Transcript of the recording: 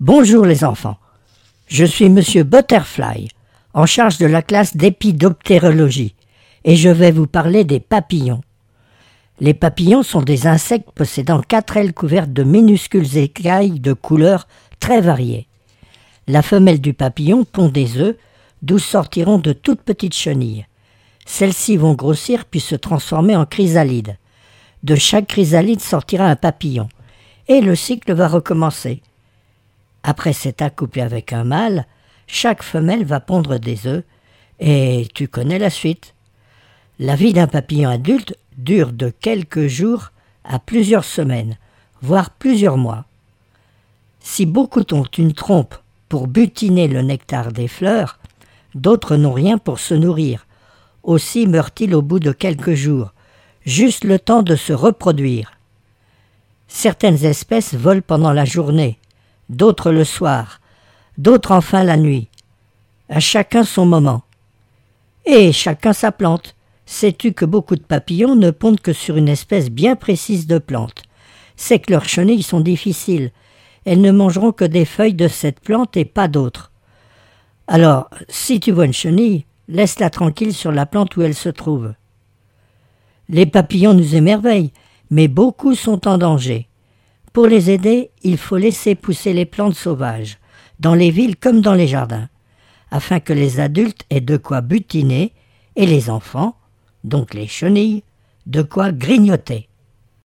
Bonjour les enfants. Je suis monsieur Butterfly, en charge de la classe d'épidoptérologie, et je vais vous parler des papillons. Les papillons sont des insectes possédant quatre ailes couvertes de minuscules écailles de couleurs très variées. La femelle du papillon pond des œufs, d'où sortiront de toutes petites chenilles. Celles-ci vont grossir puis se transformer en chrysalides. De chaque chrysalide sortira un papillon, et le cycle va recommencer. Après s'être accouplé avec un mâle, chaque femelle va pondre des œufs, et tu connais la suite. La vie d'un papillon adulte dure de quelques jours à plusieurs semaines, voire plusieurs mois. Si beaucoup ont une trompe pour butiner le nectar des fleurs, d'autres n'ont rien pour se nourrir. Aussi meurent-ils au bout de quelques jours, juste le temps de se reproduire. Certaines espèces volent pendant la journée, d'autres le soir, d'autres enfin la nuit. À chacun son moment. Et chacun sa plante. Sais-tu que beaucoup de papillons ne pondent que sur une espèce bien précise de plante? C'est que leurs chenilles sont difficiles. Elles ne mangeront que des feuilles de cette plante et pas d'autres. Alors, si tu vois une chenille, laisse-la tranquille sur la plante où elle se trouve. Les papillons nous émerveillent, mais beaucoup sont en danger. Pour les aider, il faut laisser pousser les plantes sauvages, dans les villes comme dans les jardins, afin que les adultes aient de quoi butiner et les enfants, donc les chenilles, de quoi grignoter.